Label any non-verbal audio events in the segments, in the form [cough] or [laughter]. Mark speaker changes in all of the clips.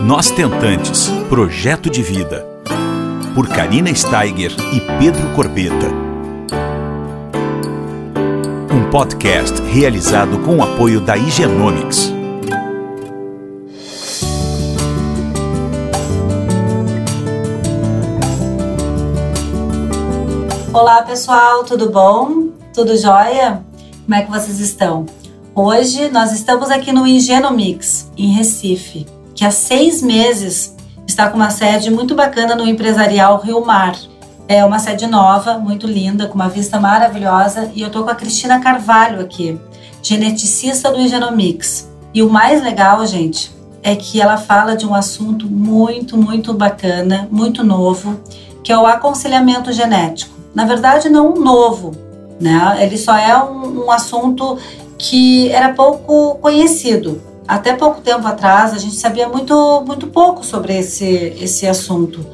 Speaker 1: Nós Tentantes Projeto de Vida. Por Karina Steiger e Pedro Corbeta. Um podcast realizado com o apoio da Higienomics.
Speaker 2: Olá pessoal, tudo bom? Tudo jóia? Como é que vocês estão? Hoje nós estamos aqui no Ingenomix, em Recife, que há seis meses está com uma sede muito bacana no Empresarial Rio Mar. É uma sede nova, muito linda, com uma vista maravilhosa e eu tô com a Cristina Carvalho aqui, geneticista do Ingenomix. E o mais legal, gente, é que ela fala de um assunto muito, muito bacana, muito novo, que é o aconselhamento genético. Na verdade, não novo, né? Ele só é um, um assunto que era pouco conhecido. Até pouco tempo atrás, a gente sabia muito, muito pouco sobre esse, esse assunto.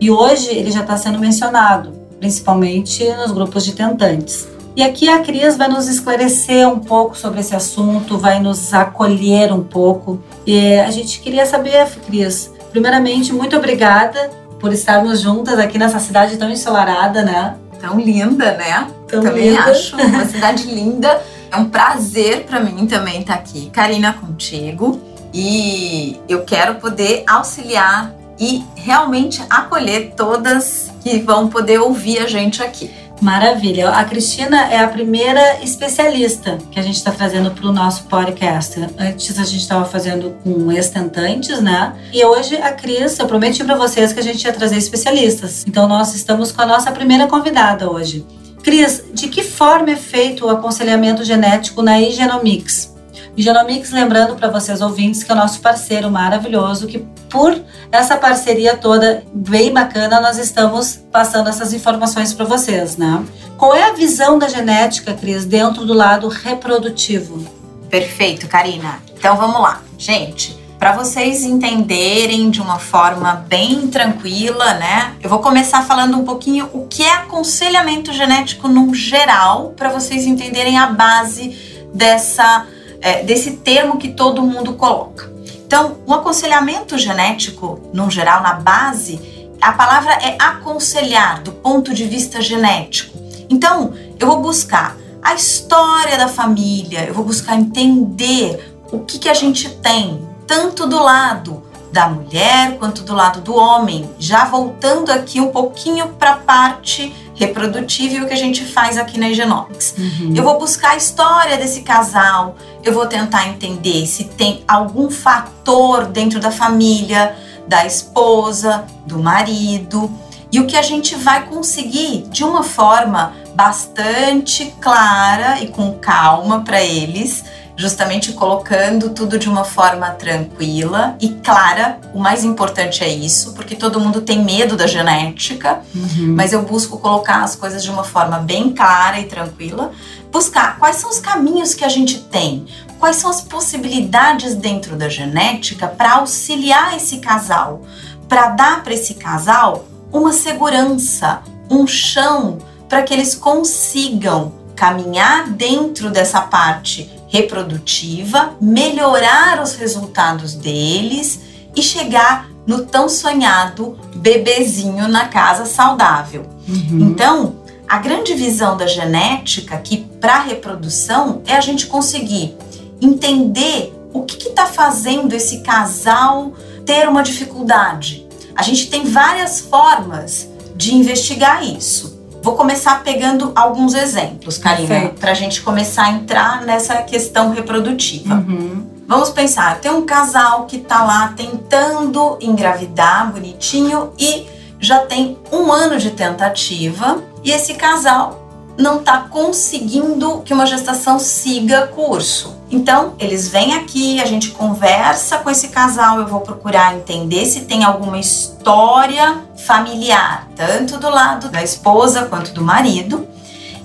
Speaker 2: E hoje ele já está sendo mencionado, principalmente nos grupos de tentantes. E aqui a Cris vai nos esclarecer um pouco sobre esse assunto, vai nos acolher um pouco. E a gente queria saber, Cris, primeiramente, muito obrigada por estarmos juntas aqui nessa cidade tão ensolarada, né?
Speaker 3: Tão linda, né?
Speaker 2: Tão
Speaker 3: também
Speaker 2: linda.
Speaker 3: acho uma cidade linda. [laughs] É um prazer para mim também estar aqui, Karina, contigo. E eu quero poder auxiliar e realmente acolher todas que vão poder ouvir a gente aqui.
Speaker 2: Maravilha. A Cristina é a primeira especialista que a gente está trazendo para o nosso podcast. Antes a gente estava fazendo com ex-tentantes, né? E hoje a Cris, eu prometi para vocês que a gente ia trazer especialistas. Então nós estamos com a nossa primeira convidada hoje. Cris, de que forma é feito o aconselhamento genético na Igenomics? Igenomics, lembrando para vocês ouvintes que é o nosso parceiro maravilhoso, que por essa parceria toda bem bacana, nós estamos passando essas informações para vocês, né? Qual é a visão da genética, Cris, dentro do lado reprodutivo?
Speaker 3: Perfeito, Karina. Então vamos lá. Gente, para vocês entenderem de uma forma bem tranquila, né? Eu vou começar falando um pouquinho o que é aconselhamento genético no geral, para vocês entenderem a base dessa, é, desse termo que todo mundo coloca. Então, o aconselhamento genético, no geral, na base, a palavra é aconselhar do ponto de vista genético. Então, eu vou buscar a história da família, eu vou buscar entender o que, que a gente tem, tanto do lado da mulher quanto do lado do homem. Já voltando aqui um pouquinho para a parte reprodutiva e o que a gente faz aqui na Genomics.
Speaker 2: Uhum.
Speaker 3: Eu vou buscar a história desse casal, eu vou tentar entender se tem algum fator dentro da família, da esposa, do marido, e o que a gente vai conseguir de uma forma bastante clara e com calma para eles, justamente colocando tudo de uma forma tranquila e clara. O mais importante é isso, porque todo mundo tem medo da genética,
Speaker 2: Uhum.
Speaker 3: mas eu busco colocar as coisas de uma forma bem clara e tranquila. Buscar quais são os caminhos que a gente tem, quais são as possibilidades dentro da genética para auxiliar esse casal, para dar para esse casal uma segurança, um chão para que eles consigam caminhar dentro dessa parte reprodutiva, melhorar os resultados deles e chegar no tão sonhado bebezinho na casa saudável.
Speaker 2: Uhum.
Speaker 3: Então, a grande visão da genética que para a reprodução é a gente conseguir entender o que está fazendo esse casal ter uma dificuldade. A gente tem várias formas de investigar isso. Vou começar pegando alguns exemplos, Karina, para a gente começar a entrar nessa questão reprodutiva.
Speaker 2: Uhum.
Speaker 3: Vamos pensar, tem um casal que tá lá tentando engravidar bonitinho e já tem um ano de tentativa e esse casal não tá conseguindo que uma gestação siga curso. Então, eles vêm aqui, a gente conversa com esse casal, eu vou procurar entender se tem alguma história familiar, tanto do lado da esposa quanto do marido.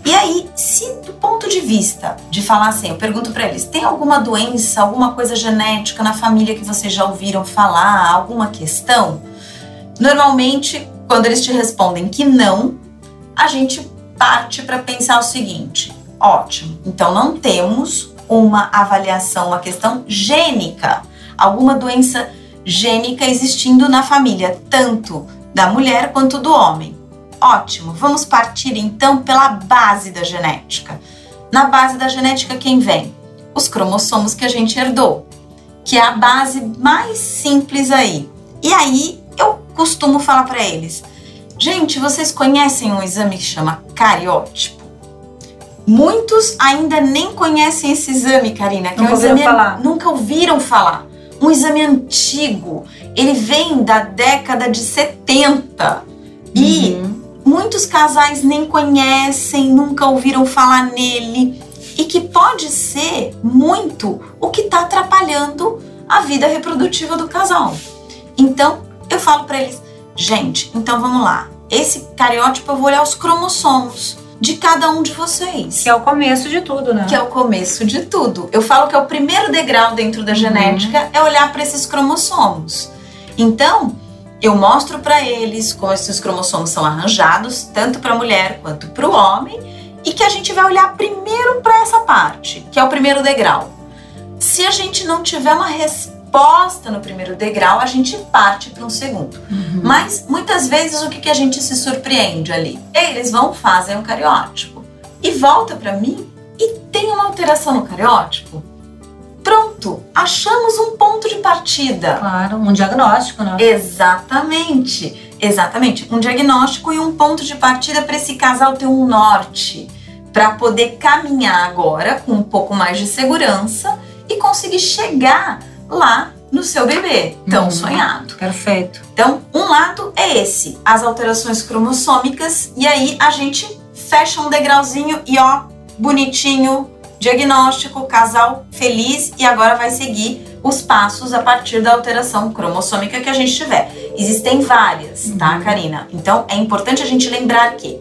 Speaker 3: E aí, se do ponto de vista de falar assim, eu pergunto para eles: tem alguma doença, alguma coisa genética na família que vocês já ouviram falar, alguma questão? Normalmente, quando eles te respondem que não, a gente parte para pensar o seguinte: ótimo, então não temos uma avaliação, uma questão gênica, alguma doença gênica existindo na família, tanto da mulher quanto do homem. Ótimo, vamos partir então pela base da genética. Na base da genética, quem vem? Os cromossomos que a gente herdou, que é a base mais simples aí. E aí eu costumo falar para eles: gente, vocês conhecem um exame que chama cariótipo? Muitos ainda nem conhecem esse exame, Karina.
Speaker 2: Que nunca é um
Speaker 3: exame,
Speaker 2: falar.
Speaker 3: Nunca ouviram falar. Um exame antigo. Ele vem da década de 70. E uhum. muitos casais nem conhecem, nunca ouviram falar nele. E que pode ser muito o que está atrapalhando a vida reprodutiva do casal. Então, eu falo para eles, gente, então vamos lá. Esse cariótipo eu vou olhar os cromossomos de cada um de vocês.
Speaker 2: Que é o começo de tudo, né?
Speaker 3: Que é o começo de tudo. Eu falo que é o primeiro degrau dentro da genética uhum. é olhar para esses cromossomos. Então, eu mostro para eles como esses cromossomos são arranjados, tanto para a mulher quanto para o homem, e que a gente vai olhar primeiro para essa parte, que é o primeiro degrau. Se a gente não tiver uma resposta resposta no primeiro degrau, a gente parte para um segundo. Uhum. Mas muitas vezes o que, que a gente se surpreende ali? Eles vão, fazem um cariótipo e volta para mim e tem uma alteração no cariótipo. Pronto, achamos um ponto de partida.
Speaker 2: Claro, um diagnóstico, né?
Speaker 3: Exatamente, exatamente. Um diagnóstico e um ponto de partida para esse casal ter um norte, para poder caminhar agora com um pouco mais de segurança e conseguir chegar lá no seu bebê, tão uhum. sonhado.
Speaker 2: Perfeito.
Speaker 3: Então, um lado é esse, as alterações cromossômicas, e aí a gente fecha um degrauzinho e ó, bonitinho, diagnóstico, casal feliz, e agora vai seguir os passos a partir da alteração cromossômica que a gente tiver. Existem várias, tá, uhum. tá, Karina? Então, é importante a gente lembrar que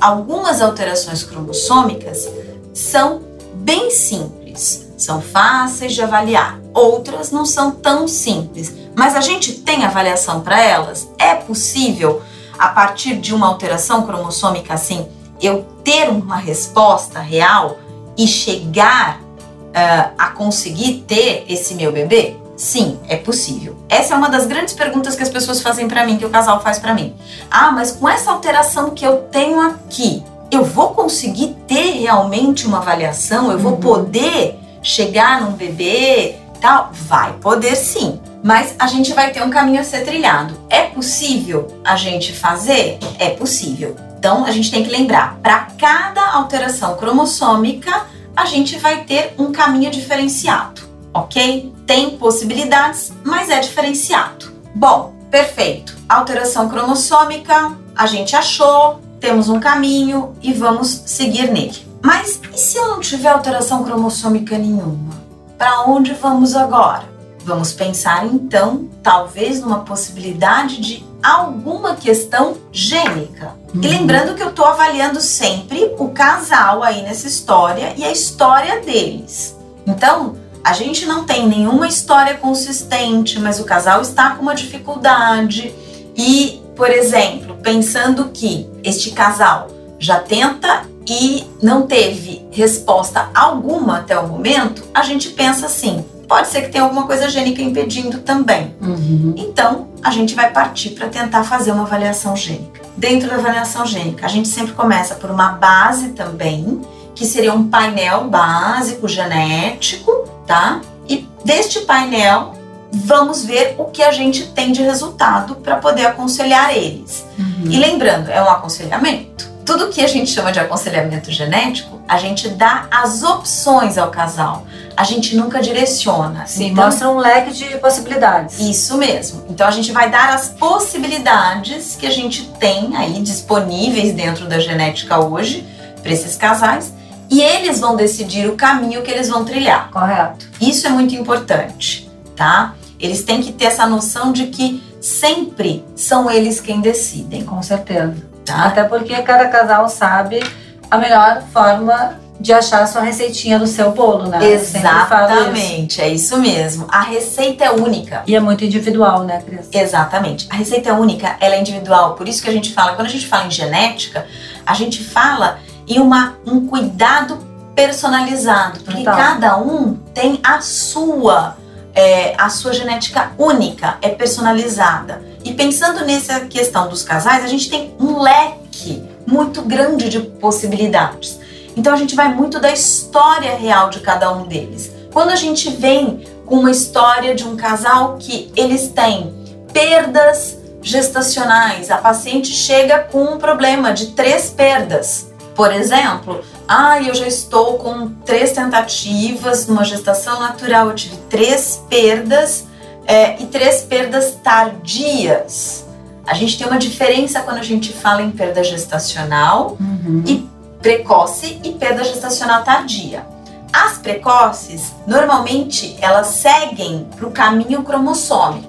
Speaker 3: algumas alterações cromossômicas são bem simples são fáceis de avaliar, outras não são tão simples, mas a gente tem avaliação para elas? É possível, a partir de uma alteração cromossômica assim, eu ter uma resposta real e chegar uh, a conseguir ter esse meu bebê? Sim, é possível. Essa é uma das grandes perguntas que as pessoas fazem para mim, que o casal faz para mim. Ah, mas com essa alteração que eu tenho aqui, eu vou conseguir ter realmente uma avaliação? Eu vou uhum. poder chegar num bebê, tal? Vai poder sim. Mas a gente vai ter um caminho a ser trilhado. É possível a gente fazer? É possível. Então a gente tem que lembrar, para cada alteração cromossômica, a gente vai ter um caminho diferenciado, ok? Tem possibilidades, mas é diferenciado. Bom, perfeito. Alteração cromossômica, a gente achou, temos um caminho e vamos seguir nele. Mas e se eu não tiver alteração cromossômica nenhuma? Para onde vamos agora? Vamos pensar então, talvez, numa possibilidade de alguma questão gênica. Uhum. E lembrando que eu estou avaliando sempre o casal aí nessa história e a história deles. Então, a gente não tem nenhuma história consistente, mas o casal está com uma dificuldade. E, por exemplo, pensando que este casal já tenta e não teve resposta alguma até o momento, a gente pensa assim: pode ser que tenha alguma coisa gênica impedindo também. Uhum. Então, a gente vai partir para tentar fazer uma avaliação gênica. Dentro da avaliação gênica, a gente sempre começa por uma base também, que seria um painel básico genético, tá? E deste painel, vamos ver o que a gente tem de resultado para poder aconselhar eles. Uhum. E lembrando, é um aconselhamento tudo que a gente chama de aconselhamento genético, a gente dá as opções ao casal. A gente nunca direciona.
Speaker 2: Sim, então, mostra um leque de possibilidades.
Speaker 3: Isso mesmo. Então a gente vai dar as possibilidades que a gente tem aí disponíveis dentro da genética hoje para esses casais e eles vão decidir o caminho que eles vão trilhar.
Speaker 2: Correto.
Speaker 3: Isso é muito importante, tá? Eles têm que ter essa noção de que sempre são eles quem decidem.
Speaker 2: Com certeza. Tá? Até porque cada casal sabe a melhor forma de achar a sua receitinha do seu bolo, né?
Speaker 3: Exatamente, é isso mesmo. A receita é única.
Speaker 2: E é muito individual, né, Cris?
Speaker 3: Exatamente. A receita é única, ela é individual. Por isso que a gente fala, quando a gente fala em genética, a gente fala em uma, um cuidado personalizado. Porque Total. cada um tem a sua é, a sua genética única, é personalizada. E pensando nessa questão dos casais, a gente tem um leque muito grande de possibilidades. Então a gente vai muito da história real de cada um deles. Quando a gente vem com uma história de um casal que eles têm perdas gestacionais, a paciente chega com um problema de três perdas. Por exemplo, ah, eu já estou com três tentativas numa gestação natural, eu tive três perdas é, e três perdas tardias. A gente tem uma diferença quando a gente fala em perda gestacional uhum. e precoce e perda gestacional tardia. As precoces, normalmente, elas seguem para o caminho cromossômico.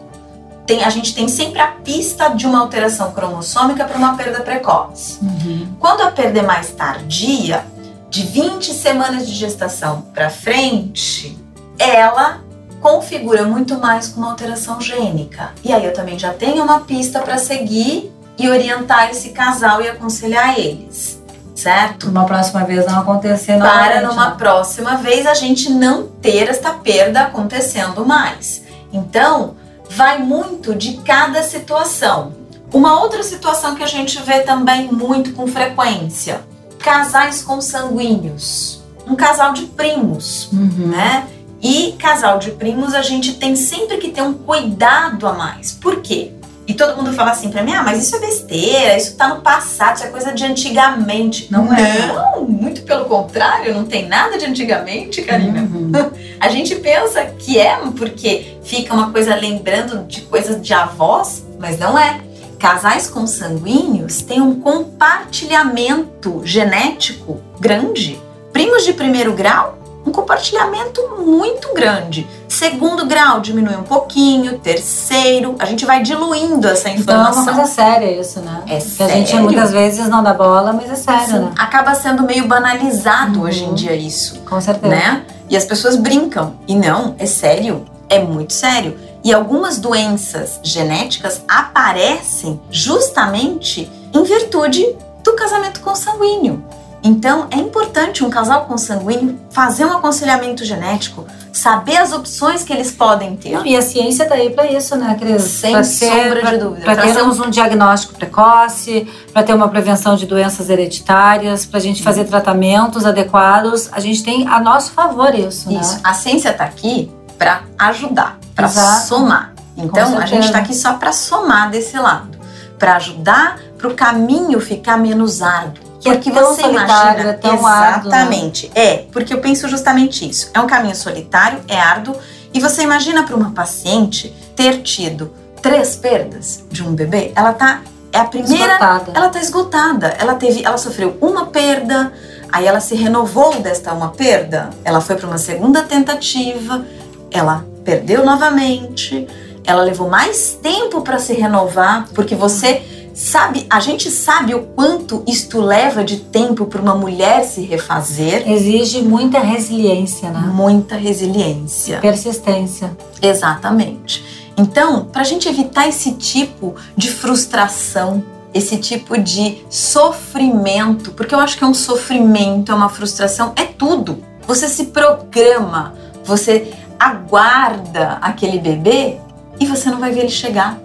Speaker 3: Tem, a gente tem sempre a pista de uma alteração cromossômica para uma perda precoce. Uhum. Quando a perda é mais tardia, de 20 semanas de gestação para frente, ela configura muito mais com uma alteração gênica. E aí eu também já tenho uma pista para seguir e orientar esse casal e aconselhar eles. Certo?
Speaker 2: Uma próxima vez não acontecer
Speaker 3: Para numa né? próxima vez a gente não ter esta perda acontecendo mais. Então, vai muito de cada situação. Uma outra situação que a gente vê também muito com frequência: casais consanguíneos. Um casal de primos, uhum. né? E casal de primos a gente tem sempre que ter um cuidado a mais. Por quê? E todo mundo fala assim pra mim: ah, mas isso é besteira, isso tá no passado, isso é coisa de antigamente. Não, é? Não, muito pelo contrário, não tem nada de antigamente, Karina. Uhum. [laughs] A gente pensa que é porque fica uma coisa lembrando de coisas de avós, mas não é. Casais consanguíneos têm um compartilhamento genético grande. Primos de primeiro grau um compartilhamento muito grande. Segundo grau diminui um pouquinho, terceiro, a gente vai diluindo essa informação.
Speaker 2: Então é uma coisa séria isso, né?
Speaker 3: É
Speaker 2: que
Speaker 3: sério.
Speaker 2: a gente muitas vezes não dá bola, mas é sério, Sim, né?
Speaker 3: Acaba sendo meio banalizado uhum. hoje em dia isso.
Speaker 2: Com certeza.
Speaker 3: Né? E as pessoas brincam. E não, é sério. É muito sério. E algumas doenças genéticas aparecem justamente em virtude do casamento consanguíneo. Então, é importante um casal consanguíneo fazer um aconselhamento genético, saber as opções que eles podem ter.
Speaker 2: e a ciência está aí para isso, né, Cris?
Speaker 3: Sem pra sombra de dúvida.
Speaker 2: Para termos um diagnóstico precoce, para ter uma prevenção de doenças hereditárias, para a gente fazer tratamentos adequados. A gente tem a nosso favor isso,
Speaker 3: né? Isso.
Speaker 2: Né?
Speaker 3: A ciência está aqui para ajudar, para somar. Então, a gente está aqui só para somar desse lado, para ajudar para o caminho ficar menos árduo
Speaker 2: que porque é você imagina, é tão
Speaker 3: exatamente.
Speaker 2: Árduo, né?
Speaker 3: É, porque eu penso justamente isso. É um caminho solitário, é árduo, e você imagina para uma paciente ter tido três perdas de um bebê, ela tá é a primeira,
Speaker 2: esgotada.
Speaker 3: ela tá esgotada. Ela teve, ela sofreu uma perda, aí ela se renovou desta uma perda, ela foi para uma segunda tentativa, ela perdeu novamente, ela levou mais tempo para se renovar, porque você Sabe, a gente sabe o quanto isto leva de tempo para uma mulher se refazer.
Speaker 2: Exige muita resiliência, né?
Speaker 3: Muita resiliência.
Speaker 2: Persistência.
Speaker 3: Exatamente. Então, para a gente evitar esse tipo de frustração, esse tipo de sofrimento, porque eu acho que é um sofrimento, é uma frustração, é tudo. Você se programa, você aguarda aquele bebê e você não vai ver ele chegar.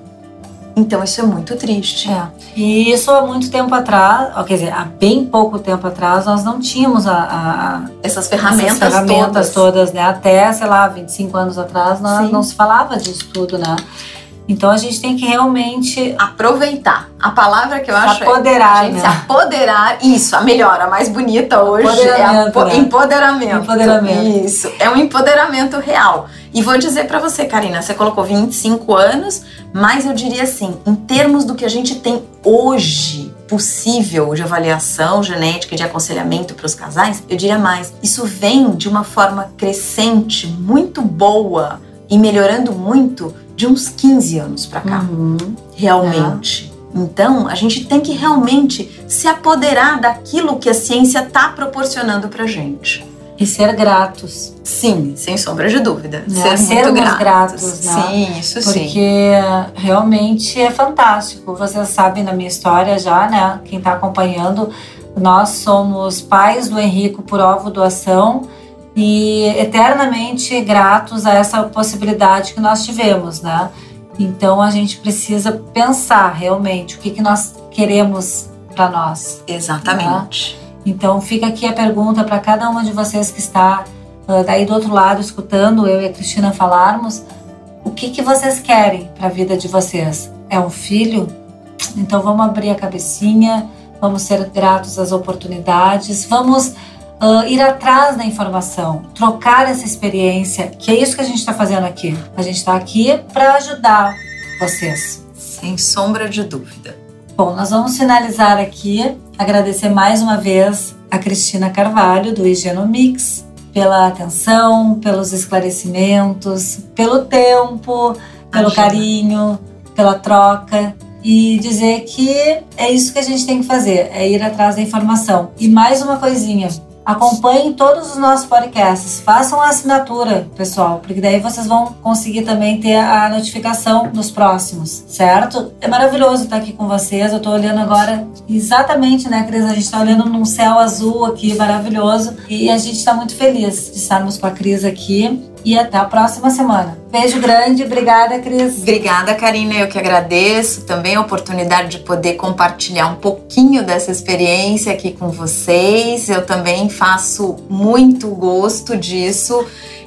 Speaker 3: Então isso é muito triste.
Speaker 2: É. E isso há muito tempo atrás, quer dizer, há bem pouco tempo atrás, nós não tínhamos a, a
Speaker 3: essas ferramentas,
Speaker 2: essas ferramentas
Speaker 3: todas.
Speaker 2: todas. né? Até, sei lá, 25 anos atrás, não, não se falava disso tudo, né? Então a gente tem que realmente
Speaker 3: aproveitar. A palavra que eu
Speaker 2: se
Speaker 3: acho
Speaker 2: apoderar,
Speaker 3: é a gente
Speaker 2: né?
Speaker 3: se apoderar. Isso, a melhor, a mais bonita hoje
Speaker 2: empoderamento,
Speaker 3: é
Speaker 2: né?
Speaker 3: empoderamento.
Speaker 2: Empoderamento.
Speaker 3: Isso, é um empoderamento real. E vou dizer para você, Karina, você colocou 25 anos, mas eu diria assim, em termos do que a gente tem hoje possível de avaliação genética e de aconselhamento para os casais, eu diria mais. Isso vem de uma forma crescente, muito boa e melhorando muito de uns 15 anos para cá.
Speaker 2: Uhum.
Speaker 3: Realmente. É. Então, a gente tem que realmente se apoderar daquilo que a ciência está proporcionando para gente.
Speaker 2: E ser gratos.
Speaker 3: Sim, sem sombra de dúvida.
Speaker 2: Né? Ser muito gratos. gratos né?
Speaker 3: Sim, isso
Speaker 2: Porque
Speaker 3: sim.
Speaker 2: Porque realmente é fantástico. Vocês sabem da minha história já, né? Quem está acompanhando, nós somos pais do Henrico por ovo doação e eternamente gratos a essa possibilidade que nós tivemos, né? Então a gente precisa pensar realmente o que, que nós queremos para nós.
Speaker 3: Exatamente.
Speaker 2: Né? Então fica aqui a pergunta para cada uma de vocês que está uh, daí do outro lado escutando eu e a Cristina falarmos, o que, que vocês querem para a vida de vocês? É um filho? Então vamos abrir a cabecinha, vamos ser gratos às oportunidades, vamos uh, ir atrás da informação, trocar essa experiência, que é isso que a gente está fazendo aqui. A gente está aqui para ajudar vocês.
Speaker 3: Sem sombra de dúvida.
Speaker 2: Bom, nós vamos finalizar aqui, agradecer mais uma vez a Cristina Carvalho, do Higienomix, pela atenção, pelos esclarecimentos, pelo tempo, pelo Imagina. carinho, pela troca e dizer que é isso que a gente tem que fazer, é ir atrás da informação. E mais uma coisinha, Acompanhem todos os nossos podcasts. Façam a assinatura, pessoal, porque daí vocês vão conseguir também ter a notificação dos próximos, certo? É maravilhoso estar aqui com vocês. Eu estou olhando agora exatamente, né, Cris? A gente está olhando num céu azul aqui, maravilhoso. E a gente está muito feliz de estarmos com a Cris aqui e até a próxima semana. Beijo grande, obrigada, Cris.
Speaker 3: Obrigada, Karina. Eu que agradeço também a oportunidade de poder compartilhar um pouquinho dessa experiência aqui com vocês. Eu também faço muito gosto disso.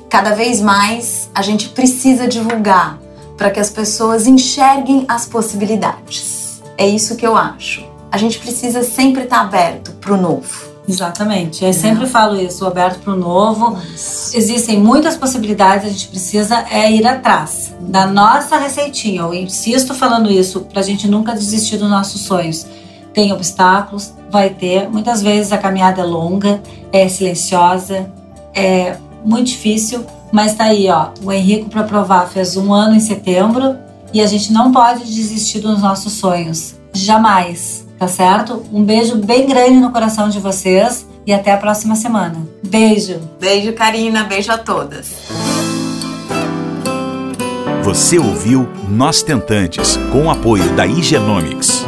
Speaker 3: Cada vez mais a gente precisa divulgar para que as pessoas enxerguem as possibilidades. É isso que eu acho. A gente precisa sempre estar aberto para o novo.
Speaker 2: Exatamente. Eu sempre falo isso, aberto para o novo. Isso. Existem muitas possibilidades, a gente precisa é ir atrás da nossa receitinha. Eu insisto falando isso para a gente nunca desistir dos nossos sonhos. Tem obstáculos, vai ter. Muitas vezes a caminhada é longa, é silenciosa, é muito difícil, mas tá aí, ó. O Henrico para provar fez um ano em setembro e a gente não pode desistir dos nossos sonhos. Jamais tá certo? Um beijo bem grande no coração de vocês e até a próxima semana. Beijo.
Speaker 3: Beijo, Karina. Beijo a todas.
Speaker 1: Você ouviu Nós Tentantes, com o apoio da Higienomics.